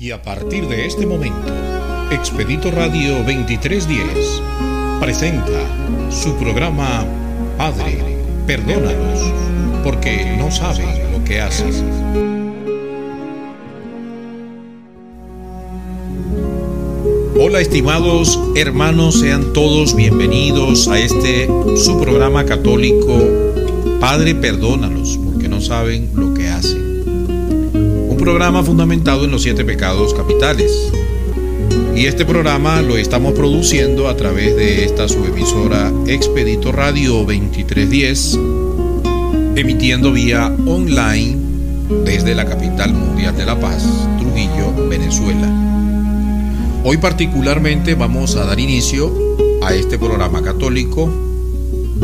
Y a partir de este momento, Expedito Radio 2310 presenta su programa Padre, perdónalos, porque no saben lo que hacen. Hola estimados hermanos, sean todos bienvenidos a este su programa católico Padre perdónalos porque no saben lo que programa fundamentado en los siete pecados capitales. Y este programa lo estamos produciendo a través de esta subemisora Expedito Radio 2310, emitiendo vía online desde la capital mundial de la paz, Trujillo, Venezuela. Hoy particularmente vamos a dar inicio a este programa católico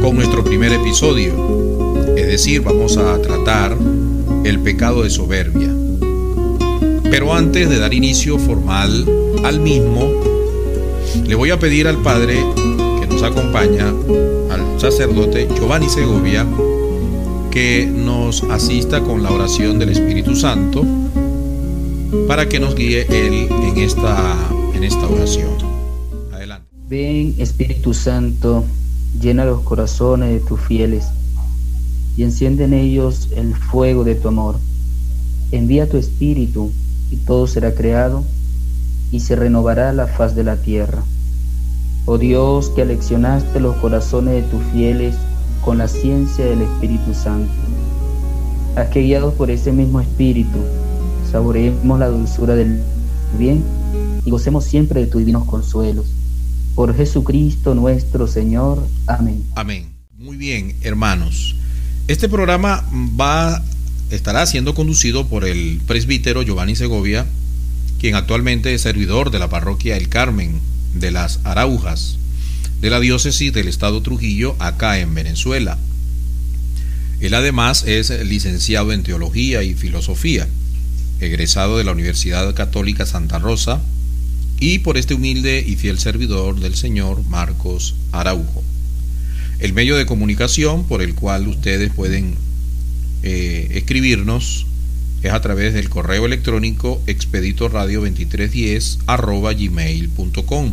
con nuestro primer episodio, es decir, vamos a tratar el pecado de soberbia. Pero antes de dar inicio formal al mismo, le voy a pedir al Padre que nos acompaña, al sacerdote Giovanni Segovia, que nos asista con la oración del Espíritu Santo para que nos guíe Él en esta esta oración. Adelante. Ven Espíritu Santo, llena los corazones de tus fieles y enciende en ellos el fuego de tu amor. Envía tu Espíritu y todo será creado y se renovará la faz de la tierra. Oh Dios, que aleccionaste los corazones de tus fieles con la ciencia del Espíritu Santo. Haz que guiados por ese mismo Espíritu, saboreemos la dulzura del bien y gocemos siempre de tus divinos consuelos. Por Jesucristo nuestro Señor. Amén. Amén. Muy bien, hermanos. Este programa va estará siendo conducido por el presbítero Giovanni Segovia, quien actualmente es servidor de la parroquia El Carmen de las Araujas, de la diócesis del estado Trujillo, acá en Venezuela. Él además es licenciado en teología y filosofía, egresado de la Universidad Católica Santa Rosa, y por este humilde y fiel servidor del Señor Marcos Araujo. El medio de comunicación por el cual ustedes pueden eh, escribirnos es a través del correo electrónico expeditorradio2310 arroba gmail.com.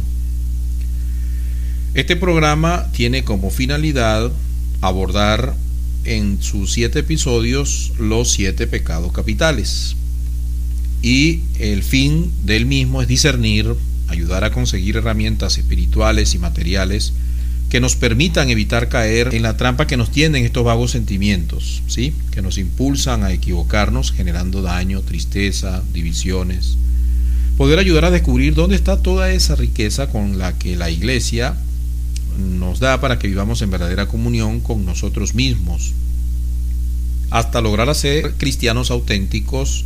Este programa tiene como finalidad abordar en sus siete episodios los siete pecados capitales y el fin del mismo es discernir, ayudar a conseguir herramientas espirituales y materiales que nos permitan evitar caer en la trampa que nos tienen estos vagos sentimientos, ¿sí? que nos impulsan a equivocarnos generando daño, tristeza, divisiones. Poder ayudar a descubrir dónde está toda esa riqueza con la que la iglesia nos da para que vivamos en verdadera comunión con nosotros mismos, hasta lograr hacer cristianos auténticos,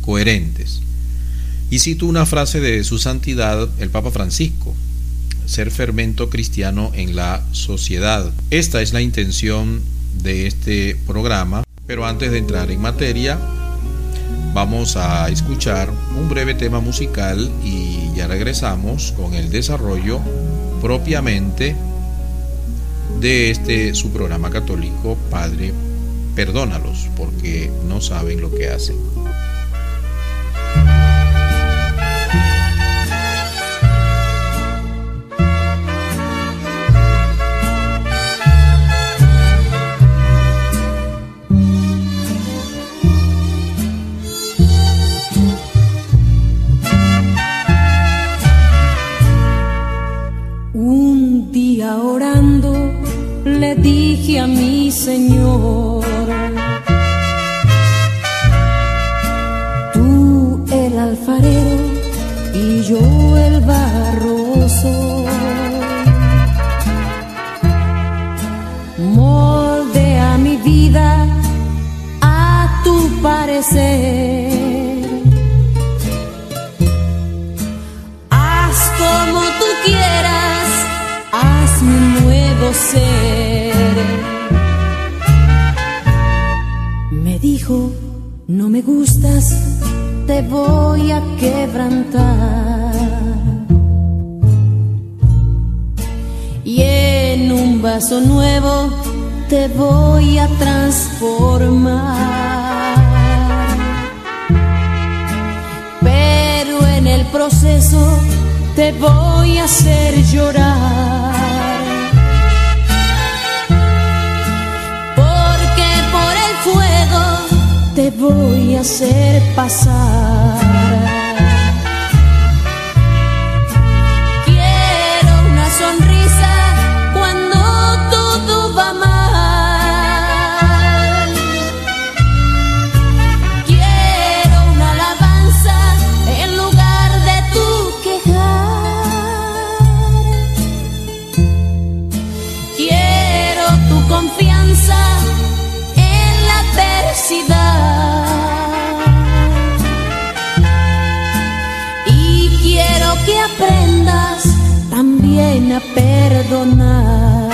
coherentes. Y cito una frase de su santidad, el Papa Francisco, ser fermento cristiano en la sociedad. Esta es la intención de este programa, pero antes de entrar en materia, vamos a escuchar un breve tema musical y ya regresamos con el desarrollo propiamente de este su programa católico, Padre, perdónalos porque no saben lo que hacen. A perdonar.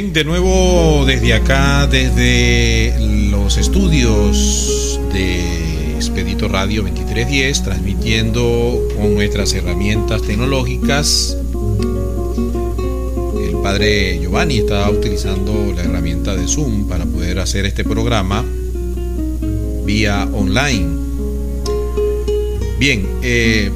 Bien, de nuevo desde acá, desde los estudios de Expedito Radio 2310, transmitiendo con nuestras herramientas tecnológicas. El padre Giovanni está utilizando la herramienta de Zoom para poder hacer este programa vía online. Bien, eh,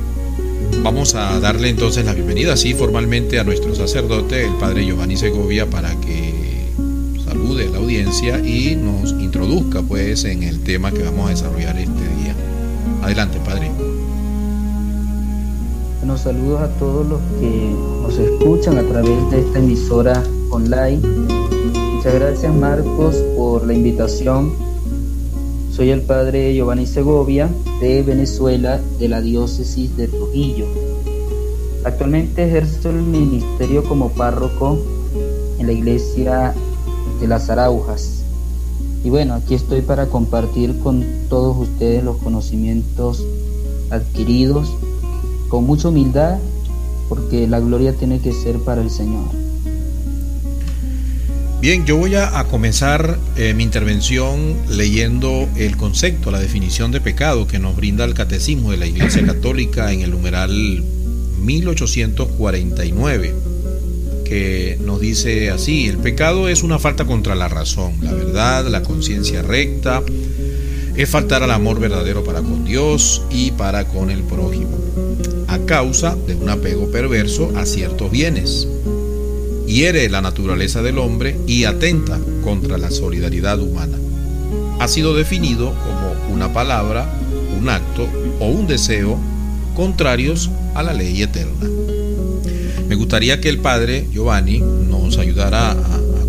Vamos a darle entonces la bienvenida, así formalmente, a nuestro sacerdote, el padre Giovanni Segovia, para que salude a la audiencia y nos introduzca pues en el tema que vamos a desarrollar este día. Adelante, padre. Buenos saludos a todos los que nos escuchan a través de esta emisora online. Muchas gracias Marcos por la invitación. Soy el padre Giovanni Segovia de Venezuela de la diócesis de Trujillo. Actualmente ejerzo el ministerio como párroco en la iglesia de las Araujas. Y bueno, aquí estoy para compartir con todos ustedes los conocimientos adquiridos con mucha humildad, porque la gloria tiene que ser para el Señor. Bien, yo voy a, comenzar eh, mi intervención leyendo el concepto, la definición de pecado que nos brinda el Catecismo de la Iglesia Católica en el numeral 1849, que nos dice así, el pecado es una falta contra la razón, la verdad, la conciencia recta, es faltar al amor verdadero para con Dios y para con el prójimo, a causa de un apego perverso a ciertos bienes hiere la naturaleza del hombre y atenta contra la solidaridad humana. Ha sido definido como una palabra, un acto o un deseo contrarios a la ley eterna. Me gustaría que el padre Giovanni nos ayudara a,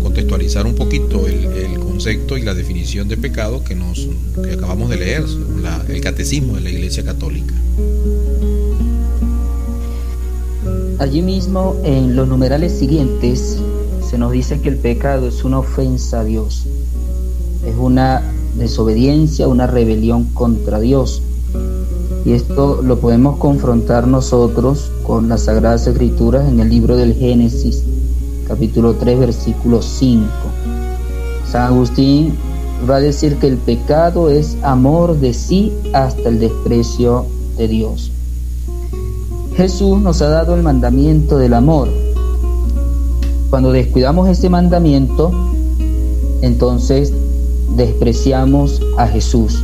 contextualizar un poquito el, concepto y la definición de pecado que, acabamos de leer, el catecismo de la Iglesia Católica. Allí mismo, en los numerales siguientes, se nos dice que el pecado es una ofensa a Dios, es una desobediencia, una rebelión contra Dios. Y esto lo podemos confrontar nosotros con las Sagradas Escrituras en el libro del Génesis, capítulo 3, versículo 5. San Agustín va a decir que el pecado es amor de sí hasta el desprecio de Dios. Jesús nos ha dado el mandamiento del amor. Cuando descuidamos ese mandamiento, entonces despreciamos a Jesús.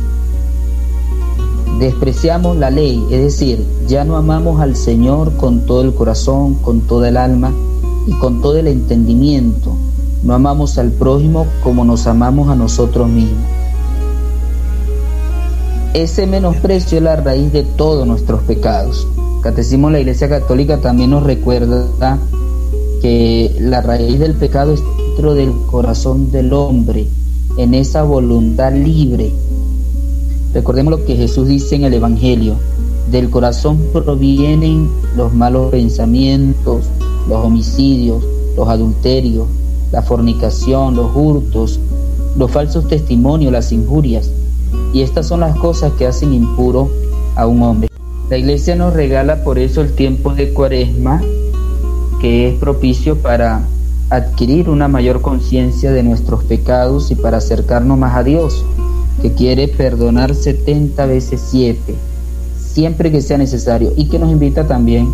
Despreciamos la ley, es decir, ya no amamos al Señor con todo el corazón, con toda el alma y con todo el entendimiento. No amamos al prójimo como nos amamos a nosotros mismos. Ese menosprecio es la raíz de todos nuestros pecados. Catecismo de la Iglesia Católica también nos recuerda que la raíz del pecado es dentro del corazón del hombre, en esa voluntad libre. Recordemos lo que Jesús dice en el Evangelio. Del corazón provienen los malos pensamientos, los homicidios, los adulterios, la fornicación, los hurtos, los falsos testimonios, las injurias. Y estas son las cosas que hacen impuro a un hombre. La iglesia nos regala por eso el tiempo de cuaresma, que es propicio para adquirir una mayor conciencia de nuestros pecados y para acercarnos más a Dios, que quiere perdonar 70 veces 7, siempre que sea necesario, y que nos invita también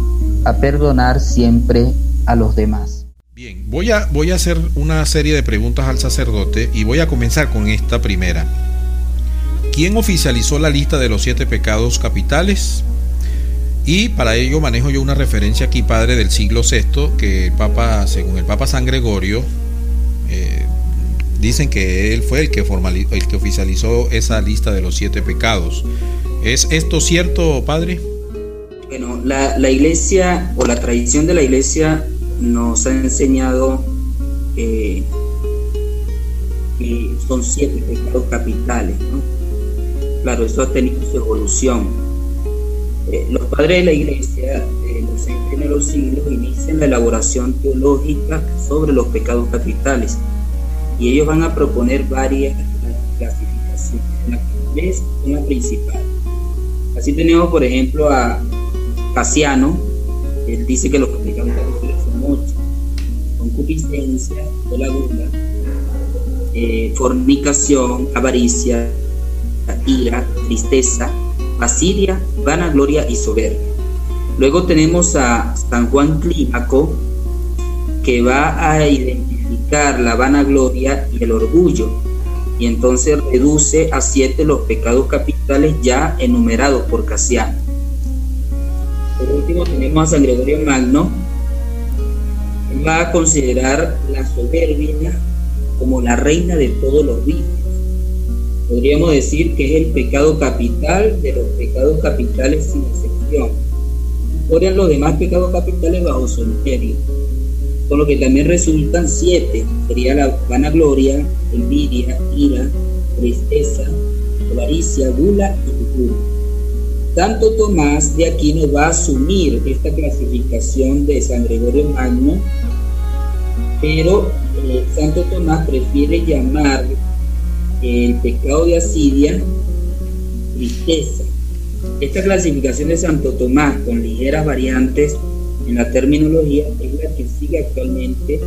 a perdonar siempre a los demás. Bien, voy a, voy a hacer una serie de preguntas al sacerdote y voy a comenzar con esta primera. ¿Quién oficializó la lista de los siete pecados capitales? Y para ello manejo yo una referencia aquí, padre, del siglo VI, que el Papa, según el Papa San Gregorio, eh, dicen que él fue el que, formalizó, el que oficializó esa lista de los siete pecados. ¿Es esto cierto, padre? Bueno, la, iglesia o la tradición de la iglesia nos ha enseñado que son siete pecados capitales. Claro, eso ha tenido su evolución eh, los padres de la iglesia de los de los siglos inician la elaboración teológica sobre los pecados capitales y ellos van a proponer varias clasificaciones. La es una principal. Así tenemos, por ejemplo, a Casiano, él dice que los pecados capitales son ocho: concupiscencia, la gula, eh, fornicación, avaricia, ira, tristeza, asiria, vanagloria y soberbia. Luego tenemos a San Juan Clímaco, que va a identificar la vanagloria y el orgullo, y entonces reduce a siete los pecados capitales ya enumerados por Casiano. Por último tenemos a San Gregorio Magno, va a considerar la soberbia como la reina de todos los vicios Podríamos decir que es el pecado capital de los pecados capitales sin excepción. Ponen los demás pecados capitales bajo su imperio, con lo que también resultan siete. Sería la vanagloria, envidia, ira, tristeza, avaricia, gula y locura. Tanto Tomás de aquí nos va a asumir esta clasificación de San Gregorio Magno, pero eh, Santo Tomás prefiere llamar el pecado de asidia, tristeza. Esta clasificación de Santo Tomás con ligeras variantes en la terminología es la que sigue actualmente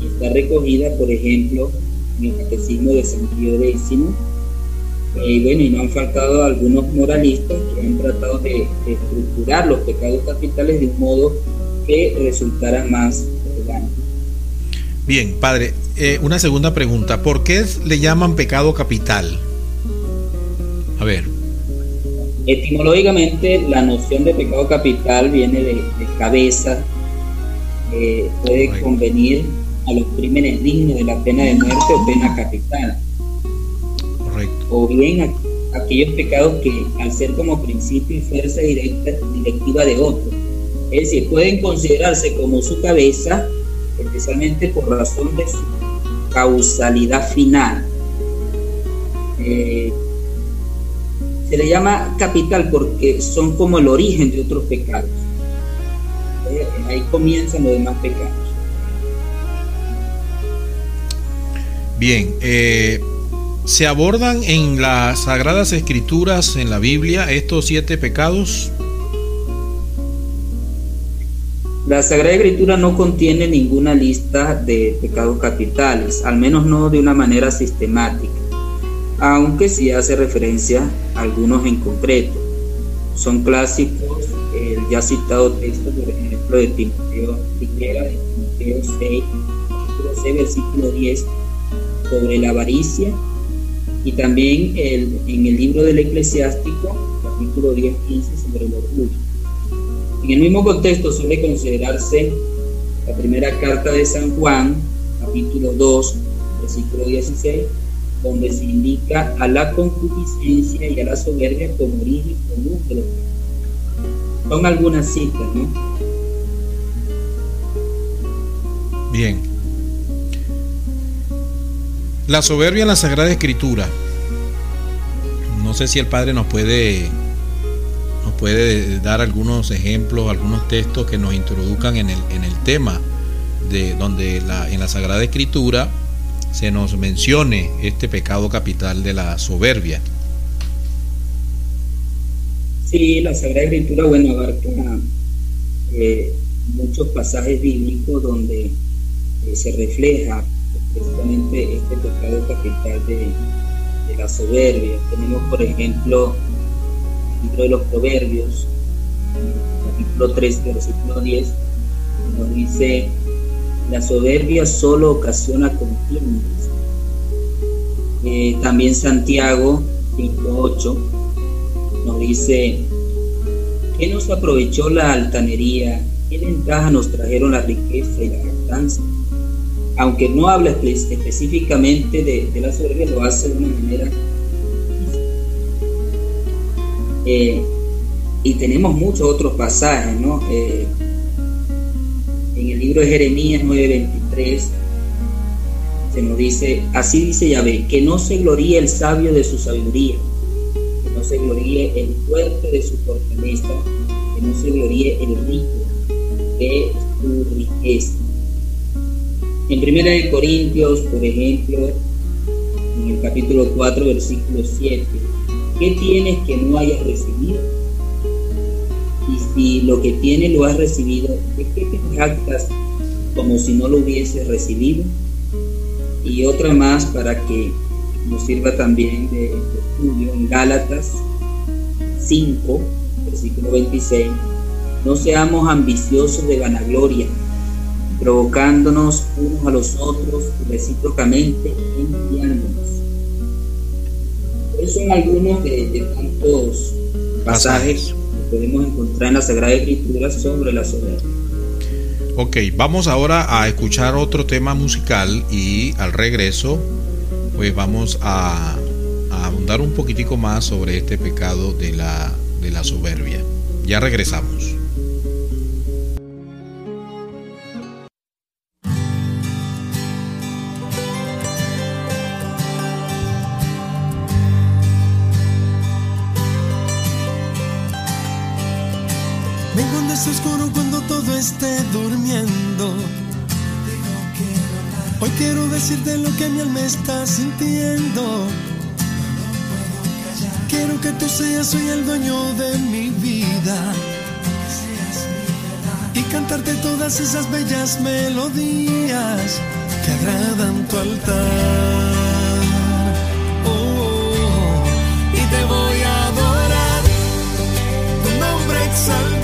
y está recogida, por ejemplo, en el Catecismo de San Pío X. Eh, bueno, y no han faltado algunos moralistas que han tratado de, estructurar los pecados capitales de un modo que resultara más orgánico. Bien, padre, eh, una segunda pregunta. ¿Por qué le llaman pecado capital? A ver. Etimológicamente, la noción de pecado capital viene de, cabeza. puede convenir a los crímenes dignos de la pena de muerte o pena capital. Correcto. O bien aquellos pecados que al ser como principio y fuerza directa, directiva de otro, es decir, pueden considerarse como su cabeza, especialmente por razón de su causalidad final. Eh, se le llama capital porque son como el origen de otros pecados. Eh, ahí comienzan los demás pecados. Bien, eh, ¿se abordan en las Sagradas Escrituras, en la Biblia, estos siete pecados? La Sagrada Escritura no contiene ninguna lista de pecados capitales, al menos no de una manera sistemática, aunque sí hace referencia a algunos en concreto. Son clásicos el ya citado texto, por ejemplo, de Timoteo, de Timoteo 6, capítulo 6, versículo 10, sobre la avaricia, y también el, en el libro del eclesiástico, capítulo 10, 15, sobre el orgullo. En el mismo contexto suele considerarse la primera carta de San Juan, capítulo 2, versículo 16, donde se indica a la concupiscencia y a la soberbia como origen común de los Son algunas citas, ¿no? Bien. La soberbia en la Sagrada Escritura. No sé si el Padre nos puede puede dar algunos ejemplos, algunos textos que nos introduzcan en el, en el tema de donde la, en la Sagrada Escritura se nos mencione este pecado capital de la soberbia. Sí, la Sagrada Escritura, bueno, abarca eh, muchos pasajes bíblicos donde eh, se refleja precisamente este pecado capital de, de la soberbia. Tenemos, por ejemplo, libro de los Proverbios, capítulo 3, versículo 10, nos dice, la soberbia solo ocasiona contiendas. Eh, también Santiago 5.8 nos dice, ¿qué nos aprovechó la altanería? ¿Qué ventaja nos trajeron la riqueza y la jactancia? Aunque no habla específicamente de, de la soberbia, lo hace de una manera eh, y tenemos muchos otros pasajes, ¿no? Eh, en el libro de Jeremías 9:23 se nos dice, así dice Yahvé, que no se gloríe el sabio de su sabiduría, que no se gloríe el fuerte de su fortaleza, que no se gloríe el rico de su riqueza. En 1 Corintios, por ejemplo, en el capítulo 4, versículo 7, ¿Qué tienes que no hayas recibido? Y si lo que tienes lo has recibido, ¿de qué te jactas como si no lo hubieses recibido? Y otra más para que nos sirva también de, estudio en Gálatas 5, versículo 26. No seamos ambiciosos de vanagloria, provocándonos unos a los otros recíprocamente enviándonos son algunos de, tantos pasajes que podemos encontrar en la Sagrada Escritura sobre la soberanía. Ok, vamos ahora a escuchar otro tema musical y al regreso pues vamos a, a ahondar un poquitico más sobre este pecado de la, de la soberbia. Ya regresamos. Esté durmiendo. Hoy quiero decirte lo que mi alma está sintiendo. Quiero que tú seas hoy el dueño de mi vida. Y cantarte todas esas bellas melodías que agradan tu altar. Oh, oh, oh. y te voy a adorar, tu nombre exaltar,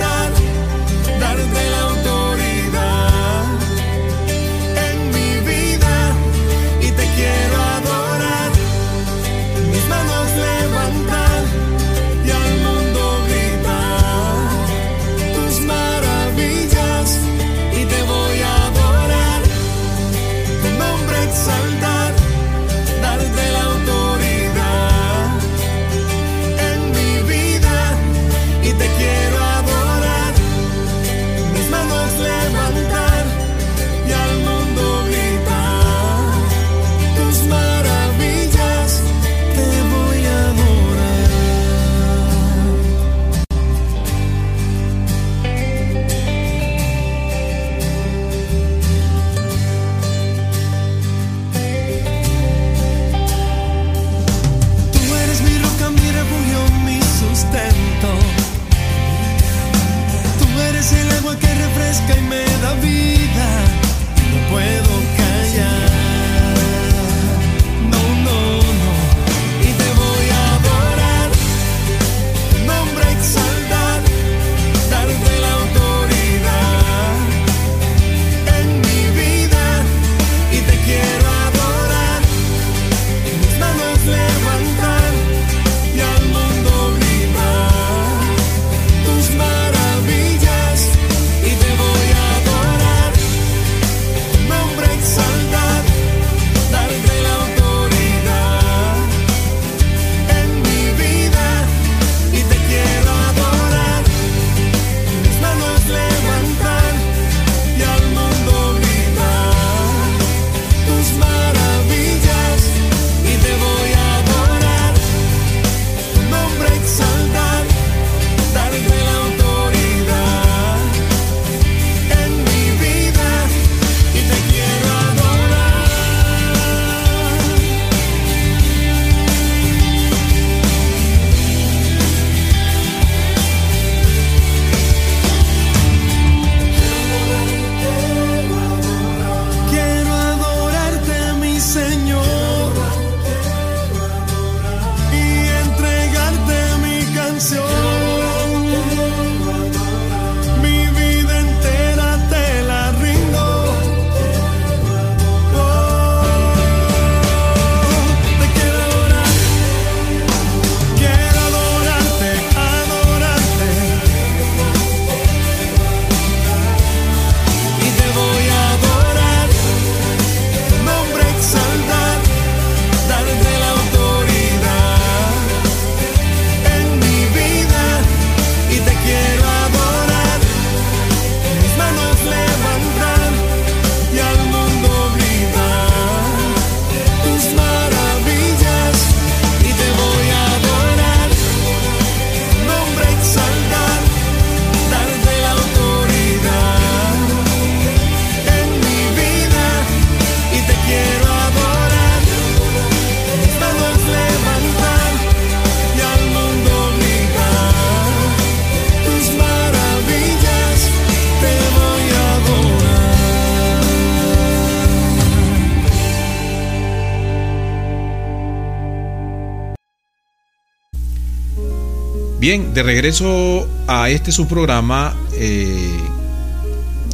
Bien, de regreso a este su programa eh,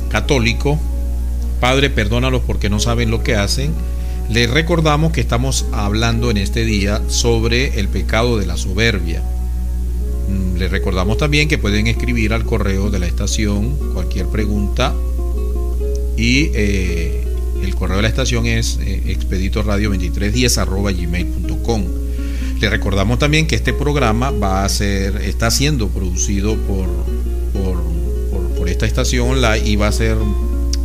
católico, Padre, perdónalos porque no saben lo que hacen. Les recordamos que estamos hablando en este día sobre el pecado de la soberbia. Mm, les recordamos también que pueden escribir al correo de la estación cualquier pregunta y eh, el correo de la estación es eh, expeditorradio2310 gmail.com. Les recordamos también que este programa va a ser, está siendo producido por, por, por esta estación y va a ser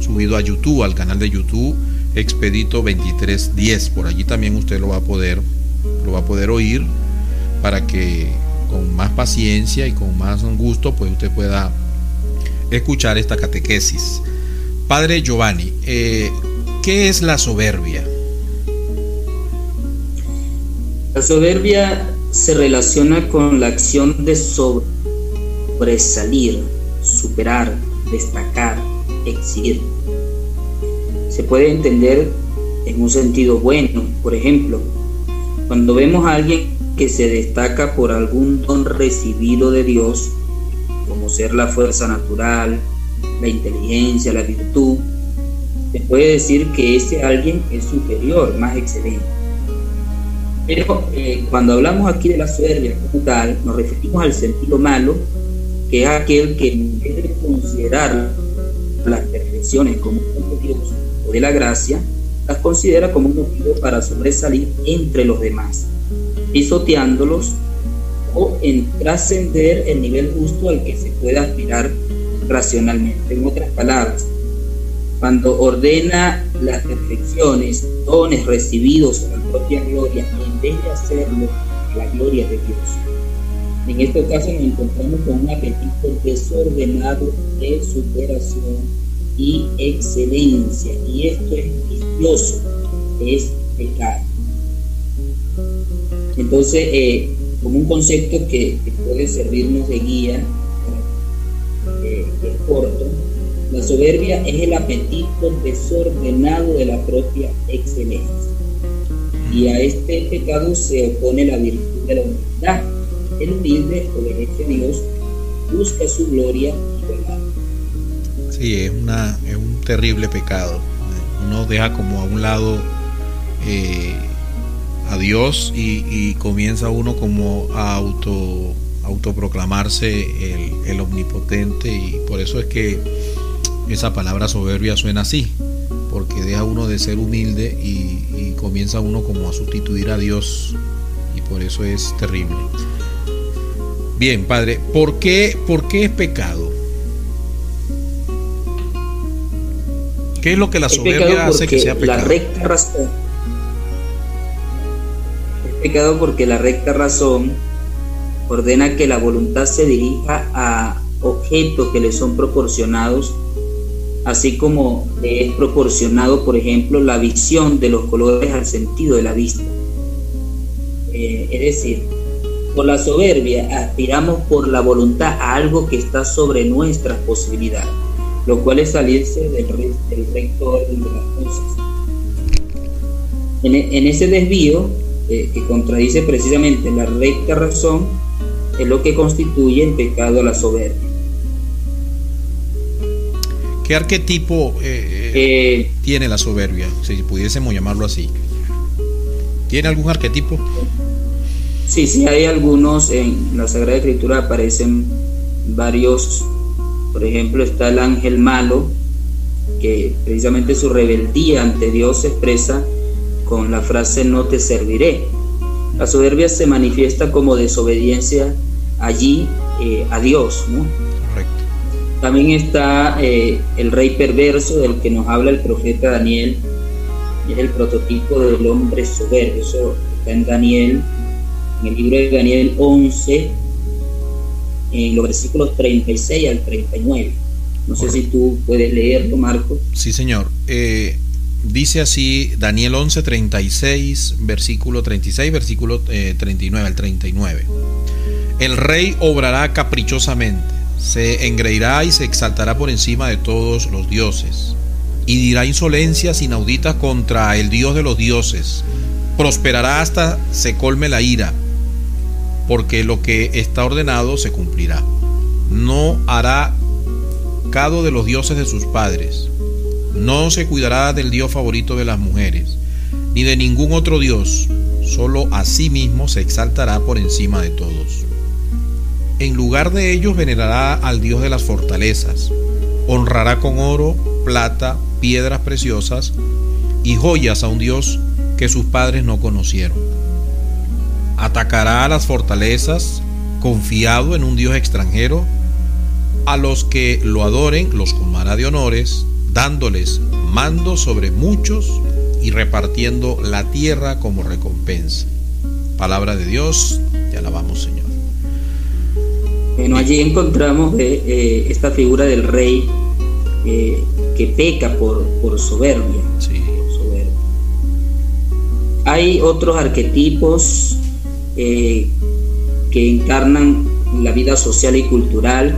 subido a YouTube, al canal de YouTube Expedito 2310. Por allí también usted lo va a poder, lo va a poder oír para que con más paciencia y con más gusto pues usted pueda escuchar esta catequesis. Padre Giovanni, eh, ¿qué es la soberbia? La soberbia se relaciona con la acción de sobresalir, superar, destacar, exigir se puede entender en un sentido bueno. Por ejemplo, cuando vemos a alguien que se destaca por algún don recibido de Dios, como ser la fuerza natural, la inteligencia, la virtud, se puede decir que ese alguien es superior, más excelente. Pero eh, cuando hablamos aquí de la soberbia como tal, nos referimos al sentido malo, que es aquel que en vez de considerar las perfecciones como un Dios, de la gracia, las considera como un motivo para sobresalir entre los demás, pisoteándolos o en trascender el nivel justo al que se puede aspirar racionalmente. En otras palabras, cuando ordena las perfecciones, dones recibidos a la propia gloria, en vez de hacerlo a la gloria de Dios. En este caso nos encontramos con un apetito desordenado de superación y excelencia. Y esto es vicioso, es pecado. Entonces, eh, como un concepto que, puede servirnos de guía, eh, es corto, la soberbia es el apetito desordenado de la propia excelencia. Y a este pecado se opone la virtud de la humildad. El humilde obedece a Dios, busca su gloria y verdad. Sí, es, una, es un terrible pecado. Uno deja como a un lado eh, a Dios y, comienza uno como a auto autoproclamarse el, el, omnipotente y por eso es que esa palabra soberbia suena así, porque deja uno de ser humilde y, y comienza uno como a sustituir a Dios y por eso es terrible. Bien, Padre, ¿por qué, por qué es pecado? ¿Qué es lo que la soberbia hace que sea pecado? La recta razón. Es pecado porque la recta razón ordena que la voluntad se dirija a objetos que le son proporcionados, así como le es proporcionado, por ejemplo, la visión de los colores al sentido de la vista. Eh, es decir, por la soberbia aspiramos por la voluntad a algo que está sobre nuestras posibilidades lo cual es salirse del, recto orden de las cosas. En, ese desvío, eh, que contradice precisamente la recta razón, es lo que constituye el pecado a la soberbia. ¿Qué arquetipo eh, eh, tiene la soberbia, si pudiésemos llamarlo así? ¿Tiene algún arquetipo? Sí, sí, hay algunos. En la Sagrada Escritura aparecen varios por ejemplo, está el ángel malo, que precisamente su rebeldía ante Dios se expresa con la frase no te serviré. La soberbia se manifiesta como desobediencia allí eh, a Dios. ¿no? También está eh, el rey perverso del que nos habla el profeta Daniel, es el prototipo del hombre soberbio. Eso está en Daniel, en el libro de Daniel 11, en los versículos 36 al 39. No sé si tú puedes leerlo, Marco. Sí, señor. Eh, dice así Daniel 11, 36, versículo 36, versículo 39 eh, al 39. El rey obrará caprichosamente, se engreirá y se exaltará por encima de todos los dioses, y dirá insolencias inauditas contra el Dios de los dioses. Prosperará hasta se colme la ira porque lo que está ordenado se cumplirá. No hará cado de los dioses de sus padres, no se cuidará del dios favorito de las mujeres, ni de ningún otro dios, solo a sí mismo se exaltará por encima de todos. En lugar de ellos venerará al dios de las fortalezas, honrará con oro, plata, piedras preciosas y joyas a un dios que sus padres no conocieron. Atacará a las fortalezas, confiado en un dios extranjero, a los que lo adoren los colmará de honores, dándoles mando sobre muchos y repartiendo la tierra como recompensa. Palabra de Dios, te alabamos Señor. Bueno, allí encontramos eh, eh, esta figura del rey eh, que peca por, soberbia, Hay otros arquetipos que encarnan la vida social y cultural,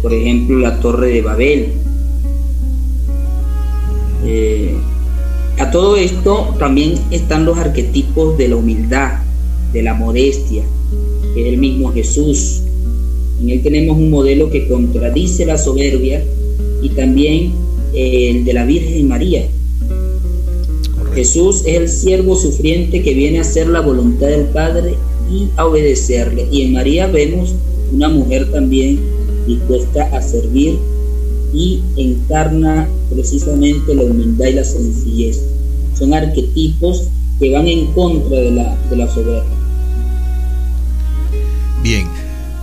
por ejemplo la Torre de Babel, a todo esto también están los arquetipos de la humildad, de la modestia, que es el mismo Jesús. En él tenemos un modelo que contradice la soberbia y también eh, el de la Virgen María. Jesús es el siervo sufriente que viene a hacer la voluntad del Padre y a obedecerle. Y en María vemos una mujer también dispuesta a servir y encarna precisamente la humildad y la sencillez. Son arquetipos que van en contra de la, de la soberbia. Bien,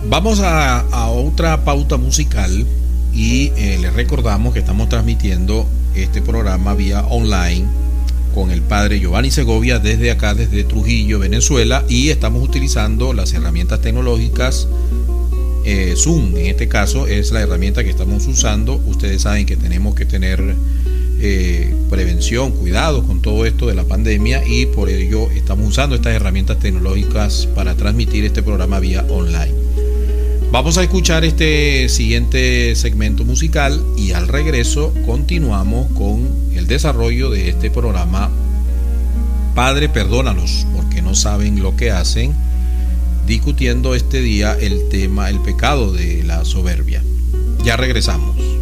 vamos a, otra pauta musical y eh, les recordamos que estamos transmitiendo este programa vía online con el padre Giovanni Segovia desde acá, desde Trujillo, Venezuela, y estamos utilizando las herramientas tecnológicas eh, Zoom, en este caso, es la herramienta que estamos usando. Ustedes saben que tenemos que tener eh, prevención, cuidado con todo esto de la pandemia y por ello estamos usando estas herramientas tecnológicas para transmitir este programa vía online. Vamos a escuchar este siguiente segmento musical y al regreso continuamos con el desarrollo de este programa Padre, perdónalos porque no saben lo que hacen discutiendo este día el tema, el pecado de la soberbia. Ya regresamos.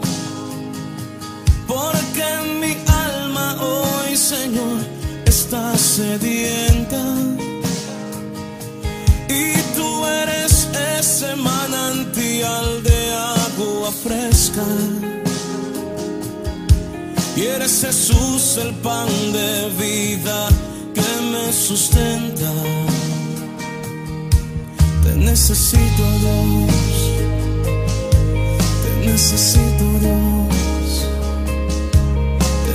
Porque mi alma hoy, Señor, está sedienta. Y tú eres ese manantial de agua fresca. Y eres Jesús el pan de vida que me sustenta. Te necesito Dios, te necesito Dios,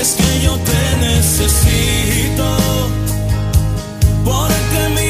Es que yo te necesito, porque mi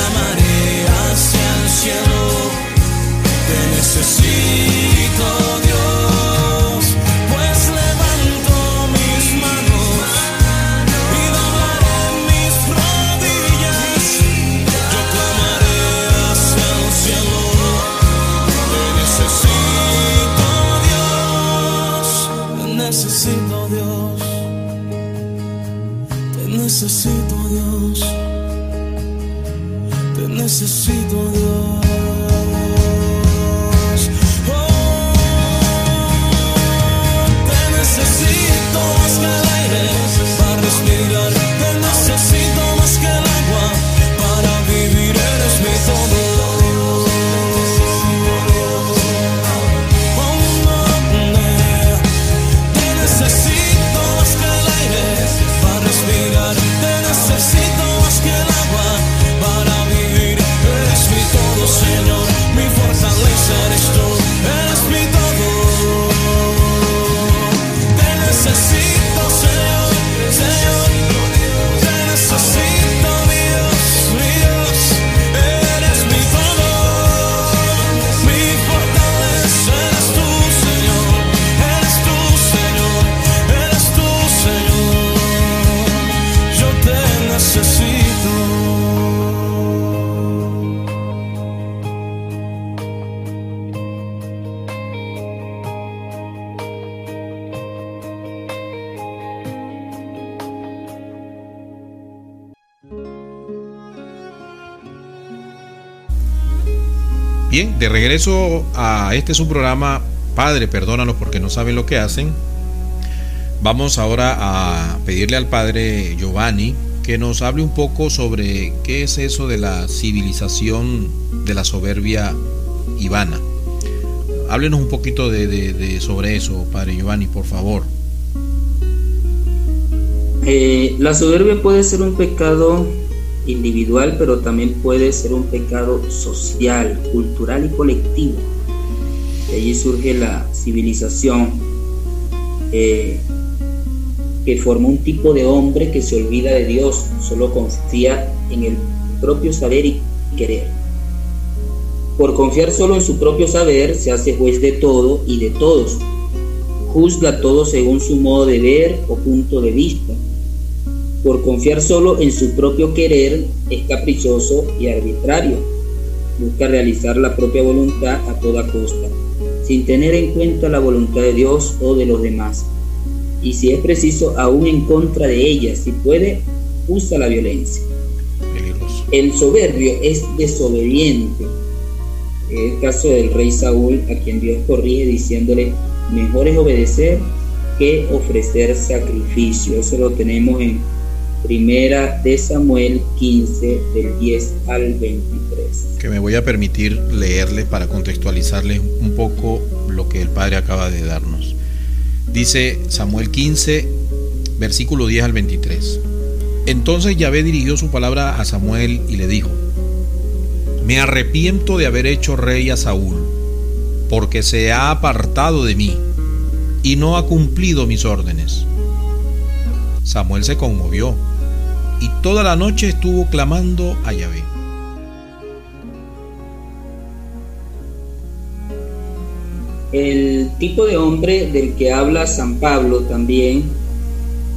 yo clamaré hacia el cielo, te necesito de regreso a este su programa, Padre, perdónanos porque no saben lo que hacen. Vamos ahora a pedirle al Padre Giovanni que nos hable un poco sobre qué es eso de la civilización de la soberbia ivana. Háblenos un poquito de, sobre eso, Padre Giovanni, por favor. Eh, la soberbia puede ser un pecado individual, pero también puede ser un pecado social, cultural y colectivo. De allí surge la civilización, eh, que forma un tipo de hombre que se olvida de Dios, solo confía en el propio saber y querer. Por confiar solo en su propio saber, se hace juez de todo y de todos. Juzga todo según su modo de ver o punto de vista. Por confiar solo en su propio querer, es caprichoso y arbitrario. Busca realizar la propia voluntad a toda costa, sin tener en cuenta la voluntad de Dios o de los demás. Y si es preciso, aún en contra de ella, si puede, usa la violencia. Peligroso. El soberbio es desobediente. Es el caso del rey Saúl, a quien Dios corrige diciéndole, mejor es obedecer que ofrecer sacrificio. Eso lo tenemos en Primera de Samuel 15, del 10 al 23. que me voy a permitir leerles para contextualizarles un poco lo que el Padre acaba de darnos. Dice Samuel 15, versículo 10 al 23. Entonces Yahvé dirigió su palabra a Samuel y le dijo, Me arrepiento de haber hecho rey a Saúl, porque se ha apartado de mí y no ha cumplido mis órdenes. Samuel se conmovió y toda la noche estuvo clamando a Yahvé. El tipo de hombre del que habla San Pablo también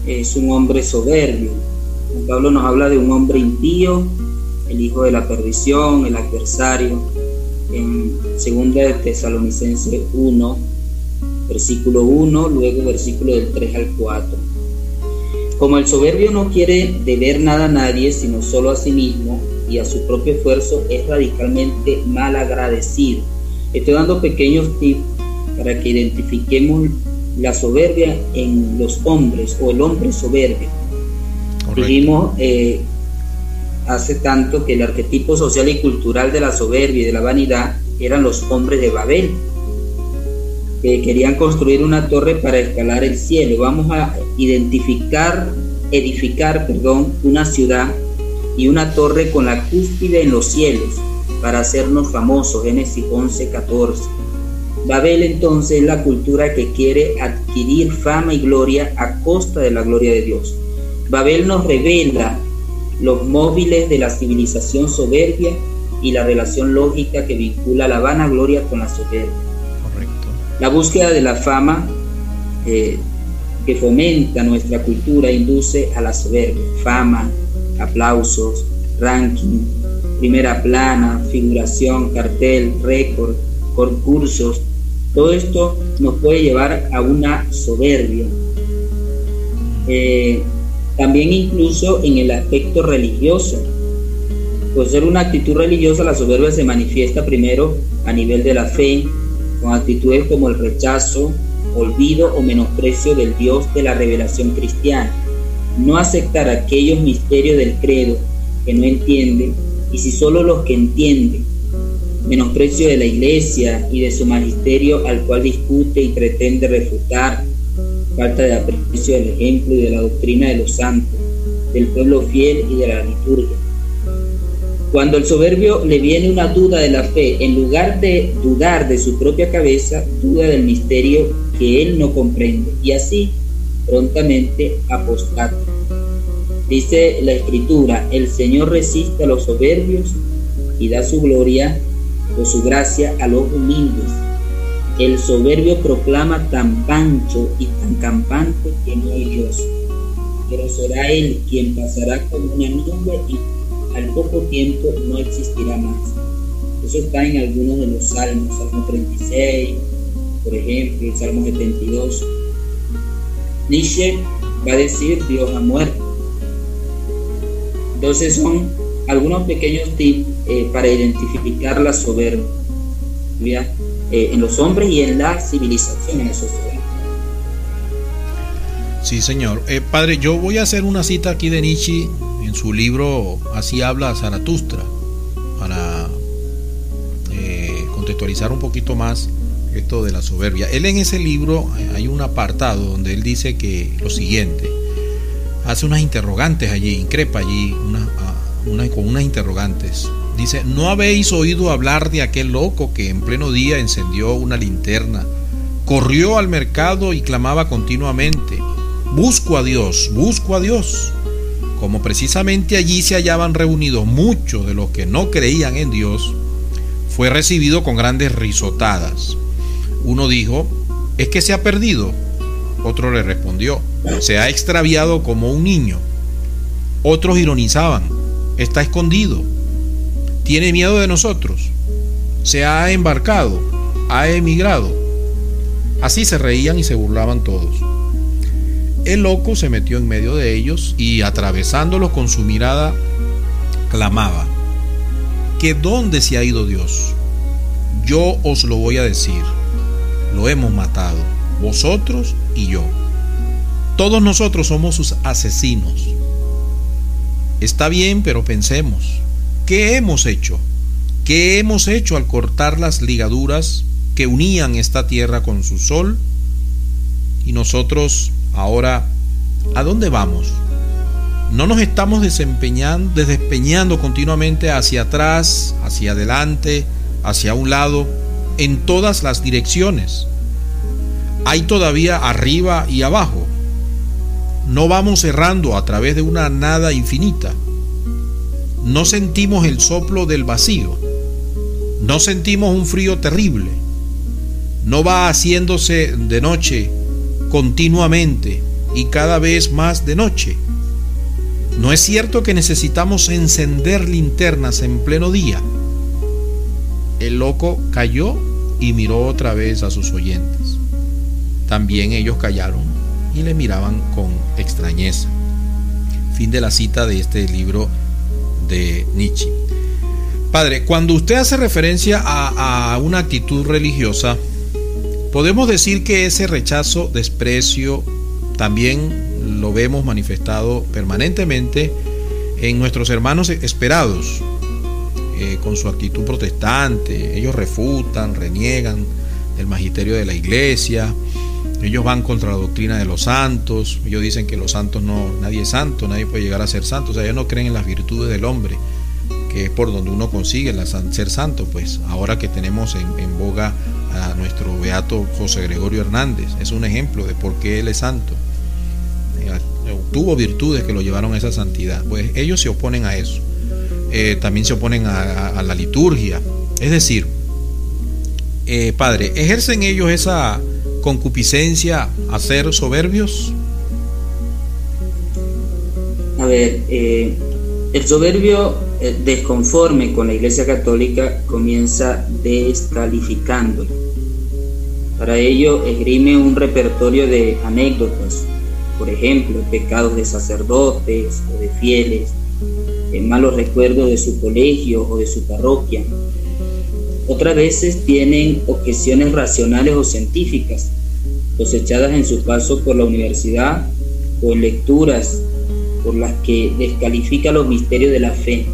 es un hombre soberbio. San Pablo nos habla de un hombre impío, el hijo de la perdición, el adversario. En segunda de Tesalonicenses 1, versículo 1, luego versículo del 3 al 4. Como el soberbio no quiere deber nada a nadie, sino solo a sí mismo y a su propio esfuerzo, es radicalmente mal agradecido. Estoy dando pequeños tips para que identifiquemos la soberbia en los hombres o el hombre soberbio. Correcto. Dijimos eh, hace tanto que el arquetipo social y cultural de la soberbia y de la vanidad eran los hombres de Babel, que querían construir una torre para escalar el cielo. Vamos a identificar, edificar, perdón, una ciudad y una torre con la cúspide en los cielos para hacernos famosos. Génesis 11, 14. Babel entonces es la cultura que quiere adquirir fama y gloria a costa de la gloria de Dios. Babel nos revela los móviles de la civilización soberbia y la relación lógica que vincula la vanagloria con la soberbia. La búsqueda de la fama eh, que fomenta nuestra cultura induce a la soberbia, fama, aplausos, ranking, primera plana, figuración, cartel, récord, concursos. Todo esto nos puede llevar a una soberbia. Eh, también incluso en el aspecto religioso. Por ser una actitud religiosa, la soberbia se manifiesta primero a nivel de la fe, con actitudes como el rechazo, olvido o menosprecio del Dios de la revelación cristiana. No aceptar aquellos misterios del credo que no entienden, y si solo los que entienden, menosprecio de la iglesia y de su magisterio al cual discute y pretende refutar, falta de aprecio del ejemplo y de la doctrina de los santos, del pueblo fiel y de la liturgia. Cuando el soberbio le viene una duda de la fe, en lugar de dudar de su propia cabeza, duda del misterio que él no comprende y así prontamente apostata. Dice la escritura, el Señor resiste a los soberbios y da su gloria o su gracia a los humildes. El soberbio proclama tan pancho y tan campante que no hay Dios, pero será Él quien pasará como una nube y al poco tiempo no existirá más. Eso está en algunos de los salmos, Salmo 36, por ejemplo, Salmo 72. Nietzsche va a decir Dios ha muerto. Entonces son algunos pequeños tips eh, para identificar la soberbia eh, en los hombres y en la civilización, en la sociedad. Sí, señor. Eh, padre, yo voy a hacer una cita aquí de Nietzsche en su libro Así habla Zaratustra, para eh, contextualizar un poquito más esto de la soberbia. Él en ese libro eh, hay un apartado donde él dice que lo siguiente, hace unas interrogantes allí, increpa allí una, una, con unas interrogantes. Dice, ¿no habéis oído hablar de aquel loco que en pleno día encendió una linterna, corrió al mercado y clamaba continuamente, busco a Dios, busco a Dios? Como precisamente allí se hallaban reunidos muchos de los que no creían en Dios, fue recibido con grandes risotadas. Uno dijo, es que se ha perdido. Otro le respondió, se ha extraviado como un niño. Otros ironizaban, está escondido. Tiene miedo de nosotros. Se ha embarcado, ha emigrado. Así se reían y se burlaban todos. El loco se metió en medio de ellos y atravesándolos con su mirada, clamaba, ¿que dónde se ha ido Dios? Yo os lo voy a decir, lo hemos matado, vosotros y yo. Todos nosotros somos sus asesinos. Está bien, pero pensemos, ¿qué hemos hecho? ¿Qué hemos hecho al cortar las ligaduras que unían esta tierra con su sol? Y nosotros ahora, ¿a dónde vamos? No nos estamos desempeñando, despeñando continuamente hacia atrás, hacia adelante, hacia un lado, en todas las direcciones. Hay todavía arriba y abajo. No vamos errando a través de una nada infinita. No sentimos el soplo del vacío. No sentimos un frío terrible. No va haciéndose de noche continuamente y cada vez más de noche. No es cierto que necesitamos encender linternas en pleno día. El loco cayó y miró otra vez a sus oyentes. También ellos callaron y le miraban con extrañeza. Fin de la cita de este libro de Nietzsche. Padre, cuando usted hace referencia a, a una actitud religiosa, podemos decir que ese rechazo, desprecio, también lo vemos manifestado permanentemente en nuestros hermanos esperados, eh, con su actitud protestante. Ellos refutan, reniegan el magisterio de la iglesia, ellos van contra la doctrina de los santos, ellos dicen que los santos no, nadie es santo, nadie puede llegar a ser santo, o sea, ellos no creen en las virtudes del hombre, que es por donde uno consigue ser santo, pues ahora que tenemos en, en boga a nuestro beato José Gregorio Hernández, es un ejemplo de por qué él es santo. tuvo virtudes que lo llevaron a esa santidad. Pues ellos se oponen a eso. también se oponen a, la liturgia. Es decir, Padre, ¿ejercen ellos esa concupiscencia a ser soberbios? A ver, eh, el soberbio eh, desconforme con la Iglesia Católica comienza descalificándola. Para ello esgrime un repertorio de anécdotas, por ejemplo, pecados de sacerdotes o de fieles, malos recuerdos de su colegio o de su parroquia. Otras veces tienen objeciones racionales o científicas, cosechadas en su paso por la universidad o en lecturas por las que descalifica los misterios de la fe.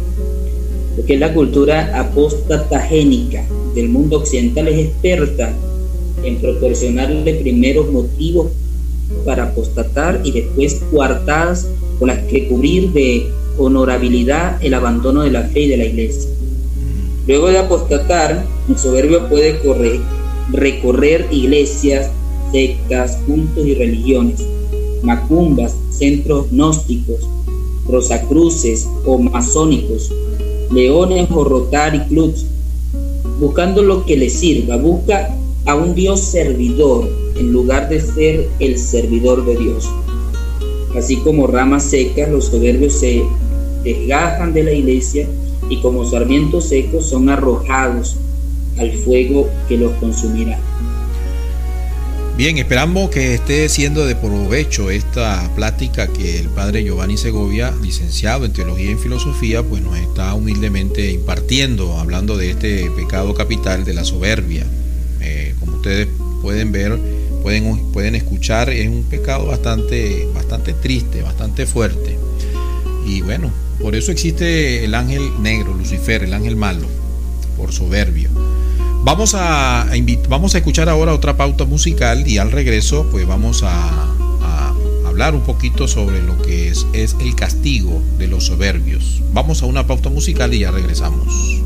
Porque la cultura apostatagénica del mundo occidental es experta en proporcionarle primeros motivos para apostatar y después coartadas con las que cubrir de honorabilidad el abandono de la fe y de la iglesia. Luego de apostatar, el soberbio puede correr, recorrer iglesias, sectas, cultos y religiones, macumbas, centros gnósticos, rosacruces o masónicos, leones o rotary clubs, buscando lo que le sirva, busca a un Dios servidor en lugar de ser el servidor de Dios. Así como ramas secas, los soberbios se desgajan de la iglesia y como sarmientos secos son arrojados al fuego que los consumirá. Bien, esperamos que esté siendo de provecho esta plática que el padre Giovanni Segovia, licenciado en Teología y Filosofía, pues nos está humildemente impartiendo, hablando de este pecado capital de la soberbia. Eh, como ustedes pueden ver, pueden, pueden escuchar, es un pecado bastante, bastante triste, bastante fuerte. Y bueno, por eso existe el ángel negro, Lucifer, el ángel malo, por soberbio. Vamos a, vamos a escuchar ahora otra pauta musical y al regreso pues vamos a, hablar un poquito sobre lo que es, es el castigo de los soberbios. Vamos a una pauta musical y ya regresamos.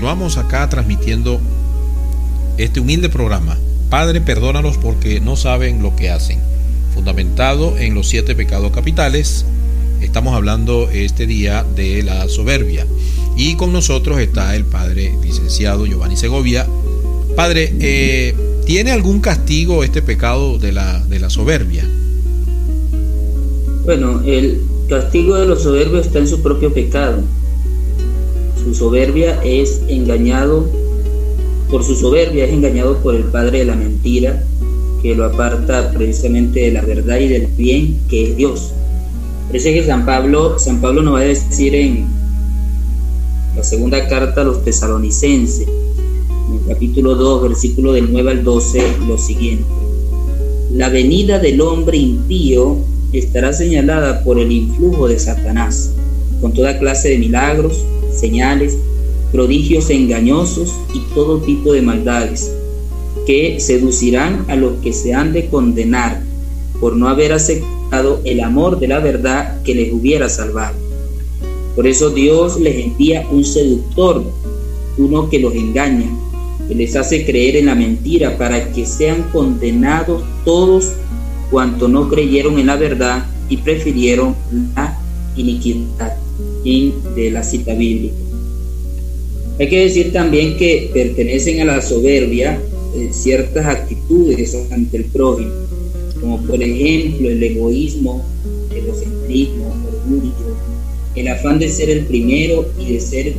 Continuamos acá transmitiendo este humilde programa. Padre, perdónalos porque no saben lo que hacen. Fundamentado en los siete pecados capitales, estamos hablando este día de la soberbia. Y con nosotros está el Padre licenciado Giovanni Segovia. Padre, eh, ¿tiene algún castigo este pecado de la, de la soberbia? Bueno, el castigo de los soberbios está en su propio pecado. Su soberbia es engañado, por su soberbia es engañado por el padre de la mentira, que lo aparta precisamente de la verdad y del bien que es Dios. Parece que San Pablo, San Pablo nos va a decir en la segunda carta a los tesalonicenses, en el capítulo 2, versículo del 9 al 12, lo siguiente. La venida del hombre impío estará señalada por el influjo de Satanás, con toda clase de milagros, señales, prodigios engañosos y todo tipo de maldades, que seducirán a los que se han de condenar por no haber aceptado el amor de la verdad que les hubiera salvado. Por eso Dios les envía un seductor, uno que los engaña, que les hace creer en la mentira para que sean condenados todos cuanto no creyeron en la verdad y prefirieron la iniquidad. De la cita bíblica. Hay que decir también que pertenecen a la soberbia eh, ciertas actitudes ante el prójimo, como por ejemplo el egoísmo, el egocentrismo, el orgullo, el afán de ser el primero y de ser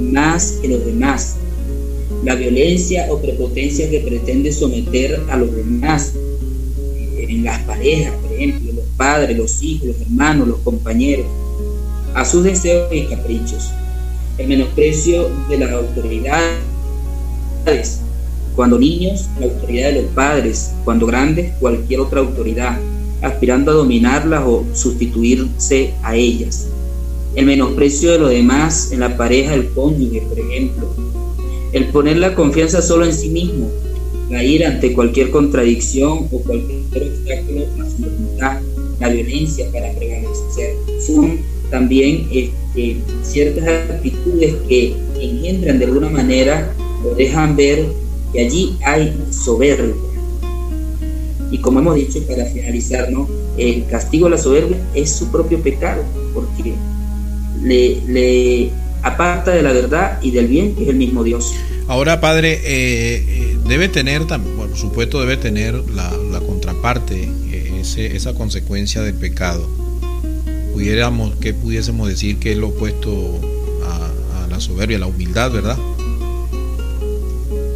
más que los demás, la violencia o prepotencia que pretende someter a los demás, en las parejas, por ejemplo, los padres, los hijos, los hermanos, los compañeros, a sus deseos y caprichos. El menosprecio de las autoridades, cuando niños, la autoridad de los padres, cuando grandes, cualquier otra autoridad, aspirando a dominarlas o sustituirse a ellas. El menosprecio de los demás en la pareja del cónyuge, por ejemplo. El poner la confianza solo en sí mismo, la ira ante cualquier contradicción o cualquier obstáculo a su voluntad, la violencia para prevalecer. Son también este, ciertas actitudes que engendran de alguna manera o dejan ver que allí hay soberbia. Y como hemos dicho, para finalizar, ¿no? el castigo a la soberbia es su propio pecado, porque le, le aparta de la verdad y del bien, que es el mismo Dios. Ahora, padre, eh, eh, debe tener, por supuesto, debe tener la, contraparte, eh, esa consecuencia del pecado. Pudiéramos, que pudiésemos decir que es lo opuesto a, la soberbia, la humildad, ¿verdad?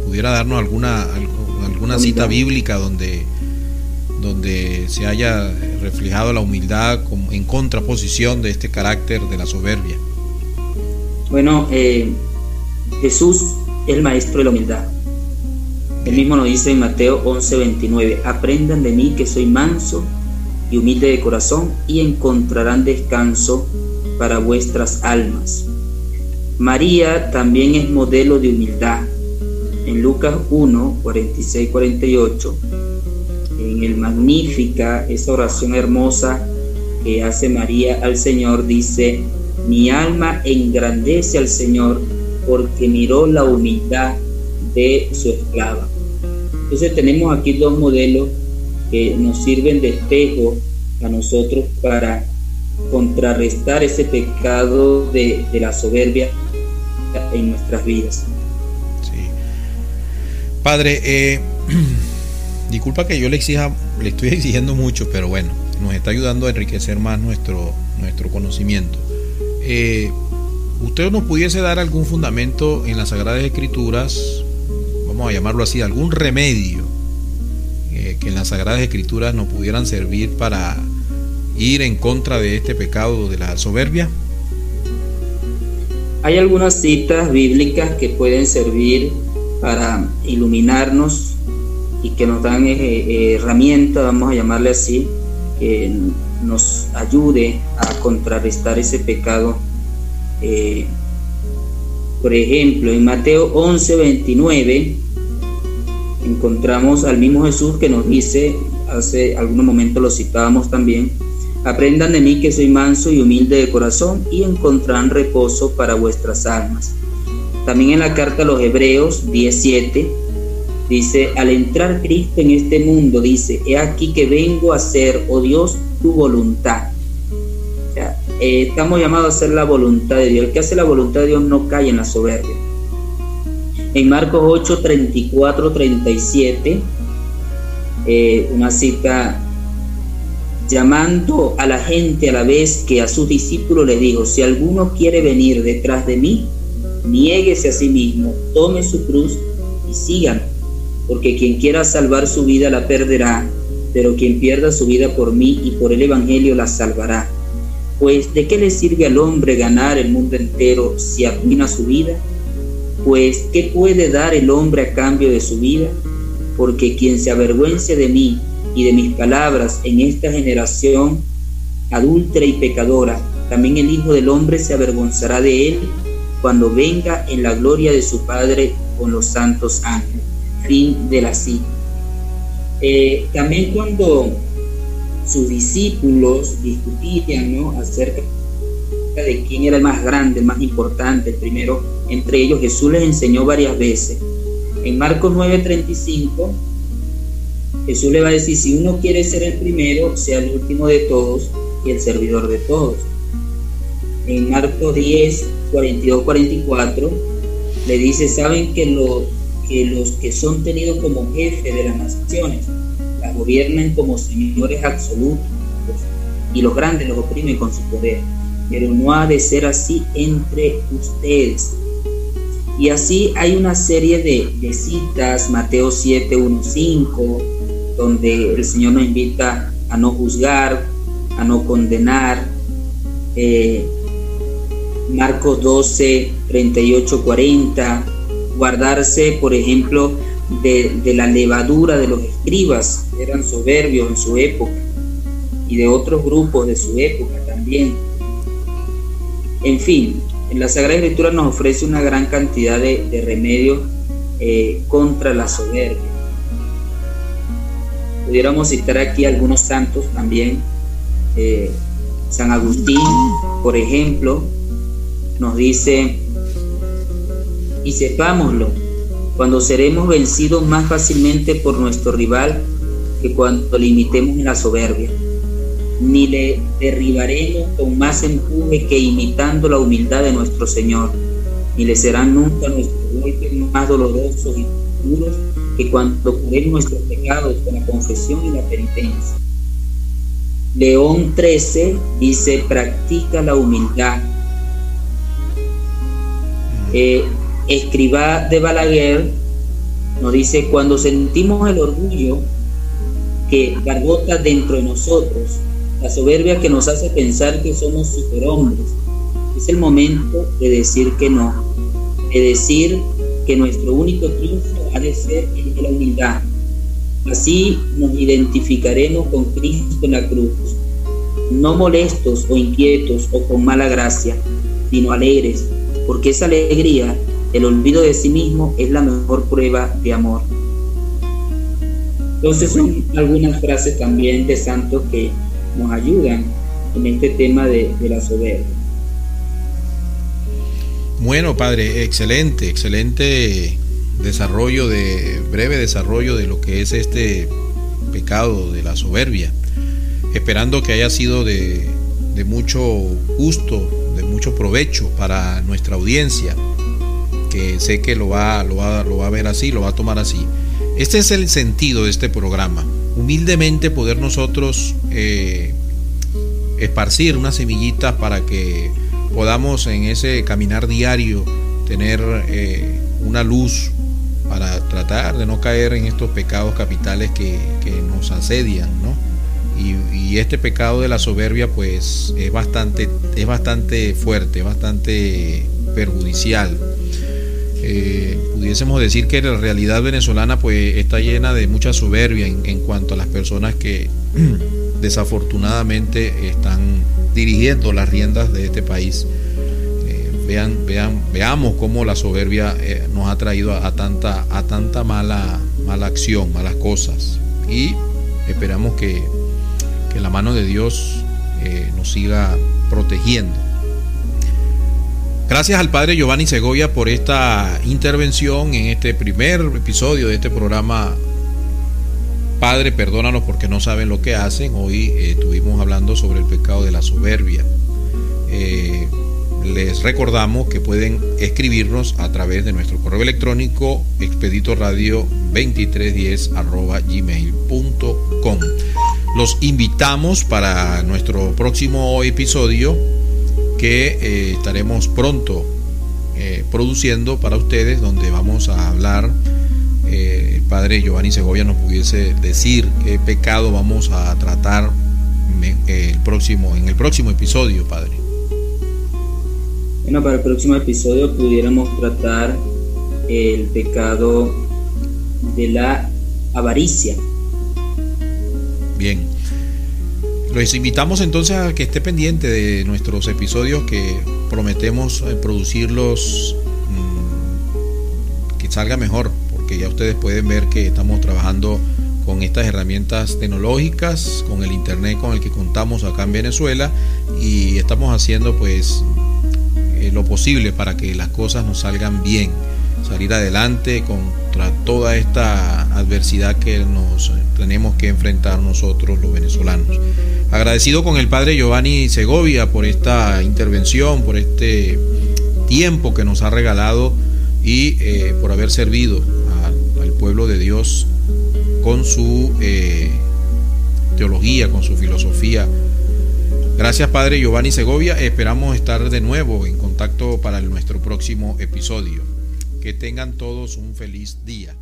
Pudiera darnos alguna, alguna cita bíblica donde, donde se haya reflejado la humildad en contraposición de este carácter de la soberbia. Bueno, Jesús el maestro de la humildad. El mismo nos dice en Mateo 11:29, aprendan de mí que soy manso y humilde de corazón y encontrarán descanso para vuestras almas. María también es modelo de humildad. En Lucas 1, 46, 48, en el Magnífica, esa oración hermosa que hace María al Señor, dice, mi alma engrandece al Señor porque miró la humildad de su esclava. Entonces tenemos aquí dos modelos que nos sirven de espejo a nosotros para contrarrestar ese pecado de, la soberbia en nuestras vidas. Sí. Padre, eh, disculpa que yo le exija, le estoy exigiendo mucho, pero bueno, nos está ayudando a enriquecer más nuestro, nuestro conocimiento. Eh, usted nos pudiese dar algún fundamento en las Sagradas Escrituras, vamos a llamarlo así, algún remedio que en las Sagradas Escrituras nos pudieran servir para ir en contra de este pecado de la soberbia? Hay algunas citas bíblicas que pueden servir para iluminarnos y que nos dan eh, eh, herramientas, vamos a llamarle así, que nos ayude a contrarrestar ese pecado eh, por ejemplo, en Mateo 11, 29, encontramos al mismo Jesús que nos dice, hace algunos momentos lo citábamos también, Aprendan de mí que soy manso y humilde de corazón y encontrarán reposo para vuestras almas. También en la carta a los Hebreos 17 dice, al entrar Cristo en este mundo, dice, he aquí que vengo a hacer, oh Dios, tu voluntad. Eh, estamos llamados a hacer la voluntad de Dios. El que hace la voluntad de Dios no cae en la soberbia. En Marcos 8, 34, 37, una cita llamando a la gente a la vez que a sus discípulos les dijo, si alguno quiere venir detrás de mí, niéguese a sí mismo, tome su cruz y sigan, porque quien quiera salvar su vida la perderá, pero quien pierda su vida por mí y por el Evangelio la salvará. Pues ¿de qué le sirve al hombre ganar el mundo entero si arruina su vida? Pues ¿qué puede dar el hombre a cambio de su vida? Porque quien se avergüence de mí y de mis palabras en esta generación adúltera y pecadora, también el Hijo del Hombre se avergonzará de él cuando venga en la gloria de su Padre con los santos ángeles. Fin de la cita. Eh, también cuando sus discípulos discutían ¿no? acerca de quién era el más grande, el más importante, el primero entre ellos, Jesús les enseñó varias veces. En Marcos 9:35, Jesús le va a decir, si uno quiere ser el primero, sea el último de todos y el servidor de todos. En Marcos 10, 42, 44, le dice, saben que, lo, que los que son tenidos como jefes de las naciones, las gobiernan como señores absolutos y los grandes los oprimen con su poder. Pero no ha de ser así entre ustedes. Y así hay una serie de, citas, Mateo 7, 1, 5, donde el Señor nos invita a no juzgar, a no condenar. Eh, Marcos 12, 38, 40, guardarse, por ejemplo, de, la levadura de los escribas, eran soberbios en su época, y de otros grupos de su época también. En fin, en la Sagrada Escritura nos ofrece una gran cantidad de, remedios eh, contra la soberbia. Pudiéramos citar aquí algunos santos también. Eh, San Agustín, por ejemplo, nos dice, y sepámoslo, cuando seremos vencidos más fácilmente por nuestro rival que cuando limitemos la soberbia. Ni le derribaremos con más empuje que imitando la humildad de nuestro Señor, ni le serán nunca nuestros golpes más dolorosos y duros que cuando curemos nuestros pecados con la confesión y la penitencia. León 13 dice, practica la humildad. Eh, escriba de Balaguer nos dice, cuando sentimos el orgullo que barbota dentro de nosotros, la soberbia que nos hace pensar que somos superhombres, es el momento de decir que no, de decir que nuestro único triunfo ha de ser el de la humildad. Así nos identificaremos con Cristo en la cruz, no molestos o inquietos o con mala gracia, sino alegres, porque esa alegría el olvido de sí mismo es la mejor prueba de amor. Entonces son algunas frases también de santos que nos ayudan en este tema de, la soberbia. Bueno, padre, excelente, excelente desarrollo de breve desarrollo de lo que es este pecado de la soberbia. Esperando que haya sido de, de mucho gusto, de mucho provecho para nuestra audiencia que sé que lo va, lo va, lo va a ver así, lo va a tomar así. Este es el sentido de este programa. Humildemente poder nosotros eh, esparcir unas semillitas para que podamos en ese caminar diario tener eh, una luz para tratar de no caer en estos pecados capitales que, nos asedian, ¿no? Y, y, este pecado de la soberbia pues es bastante, es bastante fuerte, bastante perjudicial eh, pudiésemos decir que la realidad venezolana pues está llena de mucha soberbia en, cuanto a las personas que desafortunadamente están dirigiendo las riendas de este país. Eh, vean, vean, veamos cómo la soberbia eh, nos ha traído a, tanta, a tanta mala, mala acción, malas cosas. Y esperamos que, que la mano de Dios nos siga protegiendo. Gracias al padre Giovanni Segovia por esta intervención en este primer episodio de este programa. Padre, perdónanos porque no saben lo que hacen. Hoy eh, estuvimos hablando sobre el pecado de la soberbia. Eh, les recordamos que pueden escribirnos a través de nuestro correo electrónico expeditoradio 2310 gmail.com. Los invitamos para nuestro próximo episodio que eh, estaremos pronto eh, produciendo para ustedes, donde vamos a hablar. Eh, el padre Giovanni Segovia nos pudiese decir qué pecado vamos a tratar el próximo, en el próximo episodio, padre. Bueno, para el próximo episodio pudiéramos tratar el pecado de la avaricia. Bien. Les invitamos entonces a que esté pendiente de nuestros episodios que prometemos eh, producirlos mm, que salga mejor, porque ya ustedes pueden ver que estamos trabajando con estas herramientas tecnológicas, con el internet con el que contamos acá en Venezuela y estamos haciendo pues eh, lo posible para que las cosas nos salgan bien, salir adelante contra toda esta adversidad que nos tenemos que enfrentar nosotros los venezolanos. Agradecido con el padre Giovanni Segovia por esta intervención, por este tiempo que nos ha regalado y eh, por haber servido al pueblo de Dios con su eh, teología, con su filosofía. Gracias Padre Giovanni Segovia, esperamos estar de nuevo en contacto para nuestro próximo episodio. Que tengan todos un feliz día.